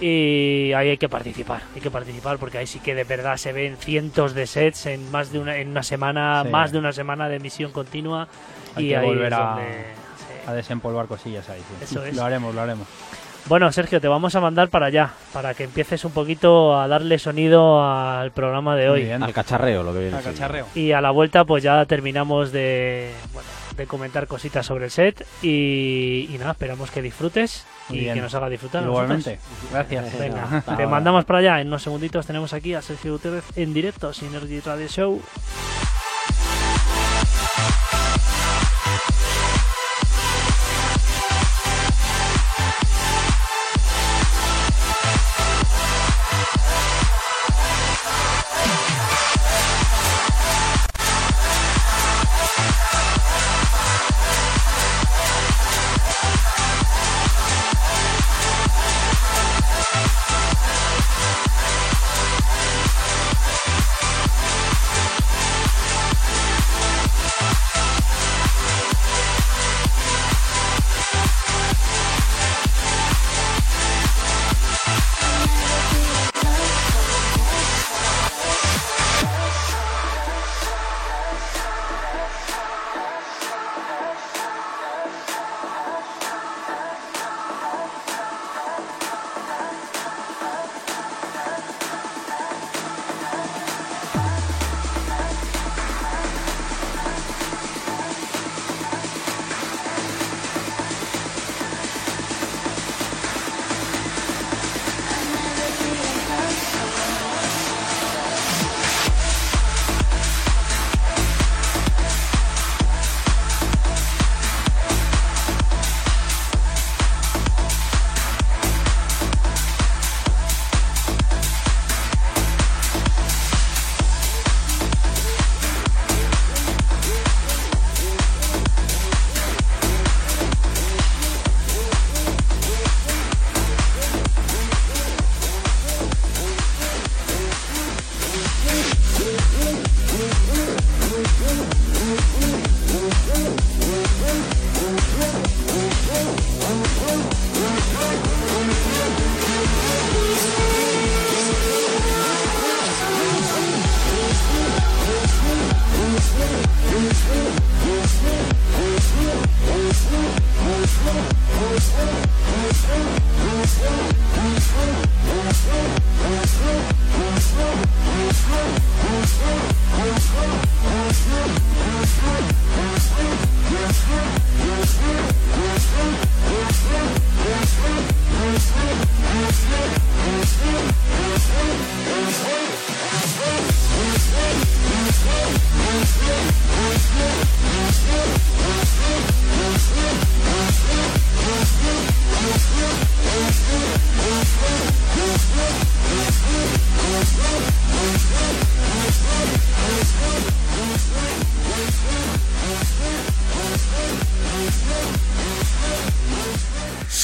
y ahí hay que participar, hay que participar porque ahí sí que de verdad se ven cientos de sets en más de una, en una semana,
Sí.
más de una semana de emisión continua
Hay
y
que
ahí
volver
es
a-
donde, sí.
A desempolvar cosillas ahí. sí.
Eso es.
Lo haremos, lo haremos.
Bueno, Sergio, te vamos a mandar para allá, para que empieces un poquito a darle sonido al programa de hoy.
bien.
Al cacharreo, lo que viene.
Al cacharreo.
Y a la vuelta, pues ya terminamos de, bueno, de comentar cositas sobre el set. Y, y nada, esperamos que disfrutes
Muy
y
bien.
que nos haga disfrutar.
Igualmente. Gracias.
Venga, te
ahora.
mandamos para allá. En unos segunditos tenemos aquí a Sergio Gutiérrez en directo, Synergy Radio Show.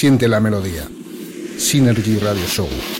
Siente la melodía. Synergy Radio Show.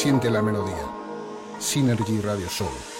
Siente la melodía. Synergy Radio Show.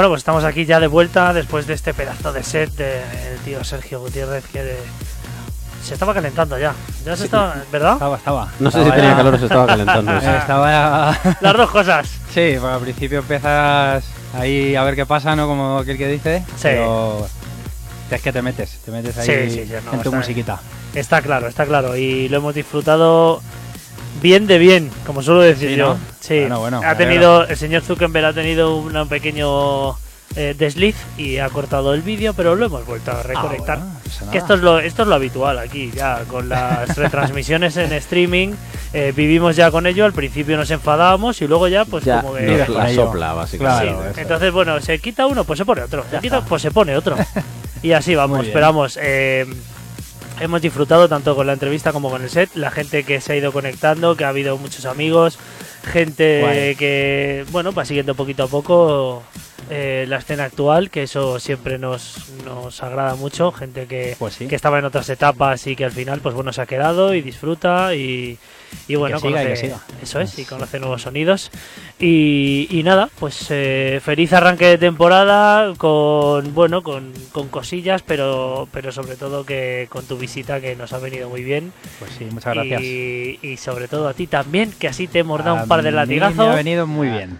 Bueno, pues estamos aquí ya de vuelta después de este pedazo de set del tío Sergio Gutiérrez que de- se estaba calentando ya. Ya se estaba, ¿verdad?
Estaba, estaba.
No sé si tenía calor o se estaba calentando.
Eh, Estaba
Las dos cosas.
Sí, pues al principio empiezas ahí a ver qué pasa, ¿no? Como aquel que dice.
Sí.
Pero es que te metes, te metes ahí
Sí, sí, sí, no,
en tu
está-
musiquita.
Está claro, está claro. Y lo hemos disfrutado bien de bien, como suelo decir
Sí,
yo.
¿no?
Sí.
Bueno, bueno,
ha tenido, el señor Zuckerberg ha tenido un pequeño eh, desliz y ha cortado el vídeo, pero lo hemos vuelto a reconectar.
Ah, bueno, pasa
Que esto es, lo, esto es lo habitual aquí, ya con las retransmisiones en streaming, eh, vivimos ya con ello, al principio nos enfadábamos y luego ya pues
ya
como que...
nos la sopla, básicamente.
Sí,
Claro,
entonces, bueno, se quita uno, pues se pone otro. Se quita, pues se pone otro. Y así vamos, esperamos. eh, hemos disfrutado tanto con la entrevista como con el set. La gente que se ha ido conectando, que ha habido muchos amigos, gente
Guay.
que, bueno, va siguiendo poquito a poco eh, la escena actual, que eso siempre nos, nos agrada mucho. Gente que,
Pues sí.
que estaba en otras etapas y que al final, pues bueno, se ha quedado y disfruta y, y bueno,
siga, que
conoce-
siga.
eso es, y conoce nuevos sonidos. Y, y nada, pues eh, feliz arranque de temporada con, bueno, con, con cosillas, pero, pero sobre todo que con tu visita que nos ha venido muy bien.
Pues sí, muchas gracias.
Y, y sobre todo a ti también, que así te hemos dado
A
un par de
mí Me ha
latigazos.
venido muy bien.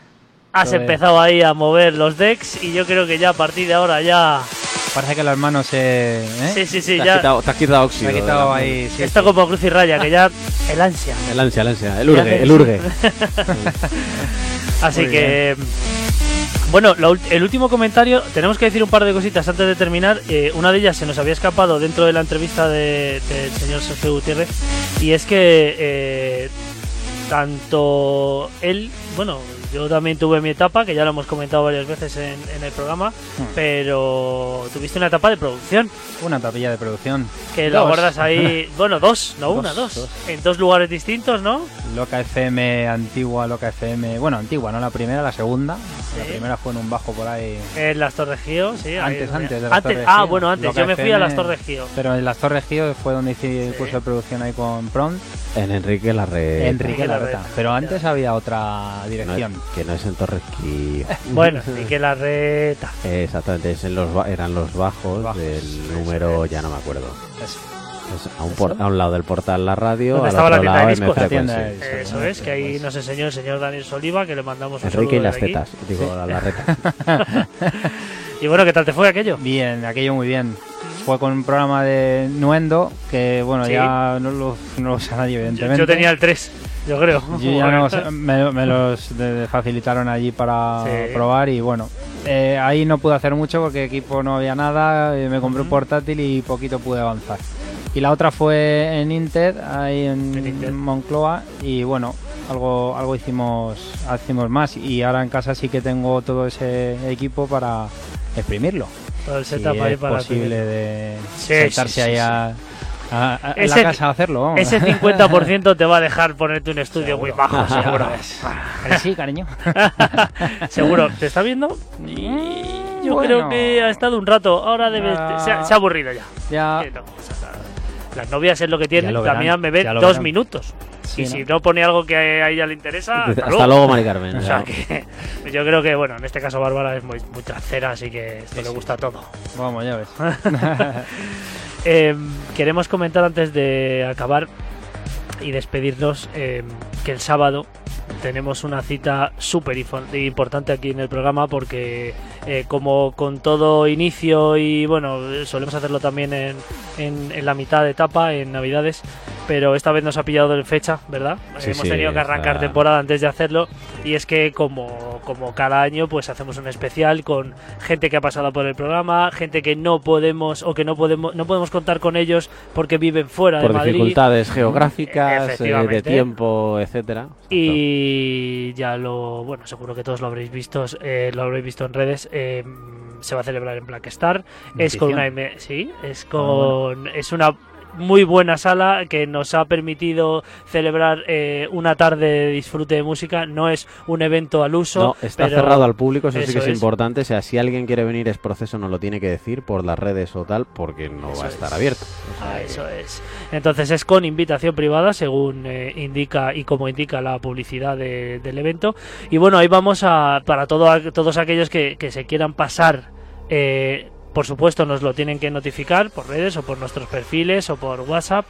Has empezado ahí a mover los decks y yo creo que ya a partir de ahora ya...
Parece que las manos se. ¿eh?
Sí, sí, sí,
Te has
ya...
quitado, te has quitado
Se
óxido.
ha
de
quitado
la-
ahí. sí,
Esto
sí.
como cruz y raya, que ya el ansia.
El ansia, el ansia. El urge, el urge.
Así
Muy
que. Bueno, el último comentario, tenemos que decir un par de cositas antes de terminar. Eh, una de ellas se nos había escapado dentro de la entrevista de- del señor Sergio Gutiérrez, y es que eh, tanto él, bueno, yo también tuve mi etapa, que ya lo hemos comentado varias veces en, en el programa,
Hmm.
pero tuviste una etapa de producción,
Una tapilla de producción.
que la guardas ahí, bueno, dos, no
Dos,
una, dos,
dos.
en dos lugares distintos, ¿no?
Loca FM, antigua Loca FM. Bueno, antigua, no la primera, la segunda. La primera fue en un bajo por ahí.
En las Torres Gío, sí.
Antes, antes de las Torres
Ah,
Gío.
bueno, antes.
Loca
Yo me fui a las. Torres Gío.
Pero en las Torres Gío fue donde hice el curso de producción ahí con Pront,
En Enrique Larre.
Enrique
Larreta.
Larreta. Pero antes había otra dirección.
Que no es en Torresquí.
Bueno, y que la reta.
Exactamente, es en los ba- eran los bajos,
Bajos,
del número, ya no me acuerdo.
Eso.
A, un por- a un lado del portal la radio,
estaba la
otro
tienda de
lado
discos.
M
La tienda
Frequency.
de-
Eso es, que ahí nos enseñó el señor Daniel Soliva, que le mandamos un
Enrique y las
aquí.
tetas, digo, la Larreta.
Y bueno, ¿qué tal te fue aquello?
Bien, aquello muy bien. Fue con un programa de Nuendo que, bueno,
Sí.
ya no lo, no lo usa nadie,
Yo,
evidentemente.
yo tenía el 3, yo creo.
Yo ya me, me los de- facilitaron allí para
Sí.
probar y bueno, eh, ahí no pude hacer mucho porque equipo no había nada, eh, me compré un
Ujú.
portátil y poquito pude avanzar. Y la otra fue en Inted, ahí en,
En Inted.
Moncloa y bueno, algo algo hicimos hicimos más y ahora en casa sí que tengo todo ese equipo para exprimirlo.
Todo el
Si
setup ahí
es
para
posible de
Sí,
sentarse
sí,
ahí a, a- a- en
Ese-
la casa a hacerlo. vamos.
Ese 50% te va a dejar ponerte un estudio muy bajo, seguro.
Sí, cariño.
seguro. ¿Te está viendo? Yo
Bueno.
creo que ha estado un rato. Ahora debe.
Ah.
Se, ha, se ha aburrido ya.
Ya,
no. Las novias es lo que tienen.
lo
La mía me ve dos
verán.
minutos.
Sí,
y
¿no?
si no pone algo que a ella le interesa.
Hasta,
hasta
luego, Mari Carmen.
O sea que yo creo que, bueno, en este caso Bárbara es muy, muy trasera, así que esto le gusta todo.
vamos, ya ves.
Eh, queremos comentar antes de acabar y despedirnos eh, que el sábado tenemos una cita súper importante aquí en el programa porque eh, como con todo inicio y bueno, solemos hacerlo también en, en- en la mitad de etapa, en Navidades, pero esta vez nos ha pillado en fecha, ¿verdad?
Sí,
Hemos
sí,
tenido que arrancar
está-
temporada antes de hacerlo y es que como, como cada año pues hacemos un especial con gente que ha pasado por el programa, gente que no podemos o que no podemos no podemos contar con ellos porque viven fuera
Por
de Madrid.
dificultades geográficas, eh, de tiempo, etcétera.
Y ya lo, bueno, seguro que todos lo habréis visto, eh, lo habréis visto en redes. eh, se va a celebrar en Black Star. Es con una, sí, es con, es una muy buena sala que nos ha permitido celebrar eh, una tarde de disfrute de música. No es un evento al uso.
No, está
pero-
cerrado al público, eso, sí
eso
que es,
es.
importante. O sea, si alguien quiere venir es proceso, nos lo tiene que decir por las redes o tal, porque no
Eso
va a estar
es.
abierto. O
Ah, eso es. Entonces es con invitación privada, según eh, indica y como indica la publicidad de- del evento. Y bueno, ahí vamos a para todo, todos aquellos que, que se quieran pasar. eh, por supuesto, nos lo tienen que notificar por redes o por nuestros perfiles o por WhatsApp.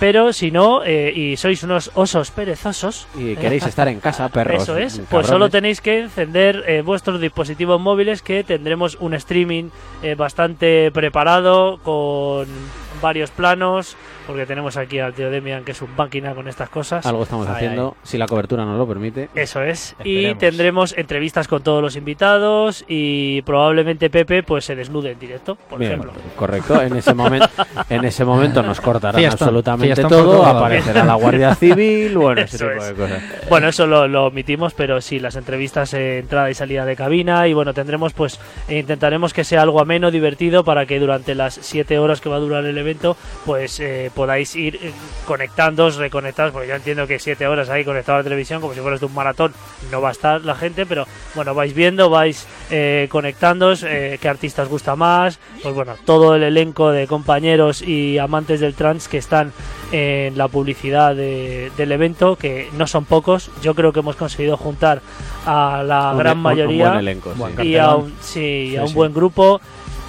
Pero si no, eh, y sois unos osos perezosos,
Y queréis estar en casa, perros.
eso es,
cabrones.
pues solo tenéis que encender eh, vuestros dispositivos móviles que tendremos un streaming eh, bastante preparado con varios planos, porque tenemos aquí al tío Demian que es un máquina con estas cosas.
Algo estamos
Ay,
haciendo, si la cobertura nos lo permite.
Eso es. Y tendremos entrevistas con todos los invitados y probablemente Pepe pues se desnude en directo, por
Bien,
ejemplo.
correcto. En ese momento, en ese momento nos cortarán absolutamente todo, aparecerá la Guardia Civil, bueno, ese tipo
es.
de cosas.
Bueno, eso lo, lo omitimos, pero sí, las entrevistas, eh, entrada y salida de cabina. Y bueno, tendremos, pues, e intentaremos que sea algo ameno, divertido, para que durante las siete horas que va a durar el evento, pues eh, podáis ir eh, conectándoos, reconectados, porque yo entiendo que siete horas ahí conectado a la televisión, como si fueras de un maratón, no va a estar la gente, pero bueno, vais viendo, vais eh, conectándoos, eh, qué artistas gusta más, pues bueno, todo el elenco de compañeros y amantes del trans que están en la publicidad de- del evento, que no son pocos. Yo creo que hemos conseguido juntar a la
Un-
gran
un- un
mayoría
buen elenco,
Buen
sí.
y a un, sí, a un buen grupo.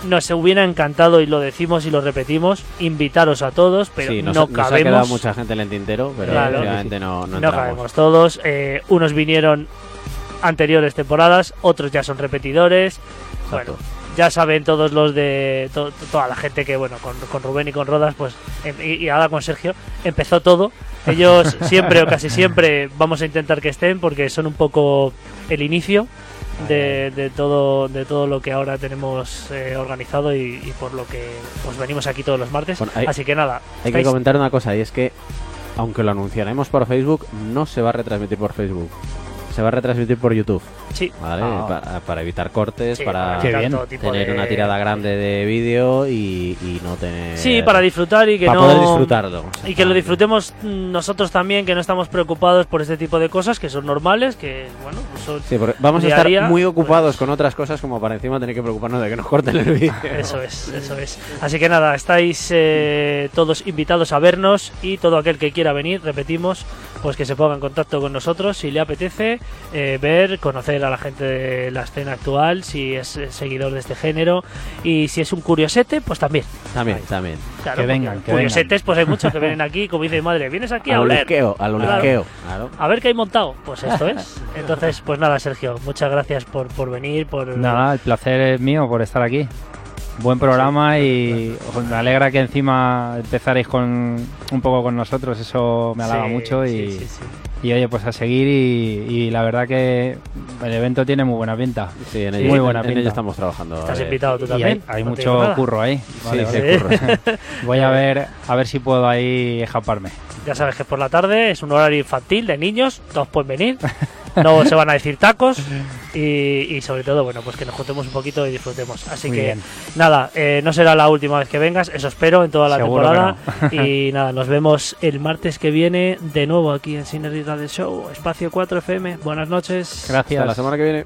Nos hubiera encantado, y lo decimos y lo repetimos, invitaros a todos, pero
Sí, nos,
no
nos ha quedado
cabemos.
mucha gente en el tintero, pero
Claro.
obviamente no, no
No cabemos todos. Eh, unos vinieron anteriores temporadas, otros ya son repetidores. Bueno, ya saben todos los de to- to- toda la gente que, bueno, con, con Rubén y con Rodas, pues, em- y, y ahora con Sergio, empezó todo. Ellos siempre o casi siempre vamos a intentar que estén porque son un poco el inicio de, de todo de todo lo que ahora tenemos eh, organizado y, y por lo que pues venimos aquí todos los martes.
Bueno, hay-
Así que nada,
Hay que comentar una cosa y es que, aunque lo anunciaremos por Facebook, no se va a retransmitir por Facebook. Se va a retransmitir por YouTube,
sí,
¿vale?
Ah.
Para, para evitar cortes,
sí,
para tener
de-
una tirada grande de vídeo y, y no tener...
Sí, para disfrutar y que
para
no
poder disfrutarlo.
y que lo disfrutemos nosotros también, que no estamos preocupados por este tipo de cosas que son normales, que bueno, pues son
Sí, porque vamos a estar
día,
muy ocupados
pues-
con otras cosas como para encima tener que preocuparnos de que nos corten el vídeo.
Eso es, eso es. Así que nada, estáis eh, todos invitados a vernos y todo aquel que quiera venir, repetimos, pues que se ponga en contacto con nosotros si le apetece eh, ver, conocer a la gente de la escena actual, si es eh, seguidor de este género y si es un curiosete, pues también.
También, también.
Claro,
Que vengan, que
curiosetes, pues hay muchos que vienen aquí, como dice mi madre, vienes aquí a
Al
oler.
olisqueo, al
Claro. A ver qué hay montado. Pues esto es. Entonces, pues nada, Sergio, muchas gracias por, por venir, por
Nada, el placer es mío por estar aquí. Buen programa y me alegra que encima empezaréis con un poco con nosotros, eso me halaga
Sí,
mucho y,
sí, sí, sí.
Y, oye, pues a seguir y, y la verdad que el evento tiene muy buena pinta.
Sí, en
Sí.
ello,
Muy buena
en ello estamos trabajando.
Estás
eh,
invitado tú
Y
también.
hay,
no
mucho curro ahí. Vale,
sí,
vale.
curro.
Voy a ver a ver si puedo ahí escaparme.
Ya sabes que por la tarde es un horario infantil de niños, todos pueden venir, no se van a decir tacos y, y sobre todo, bueno, pues que nos juntemos un poquito y disfrutemos. Así
Muy
que
bien.
nada, eh, no será la última vez que vengas, eso espero en toda la
Seguro
temporada. y nada, nos vemos el martes que viene de nuevo aquí en Synergy Radio Show, Espacio 4 FM. Buenas noches.
Gracias.
Hasta la semana que viene.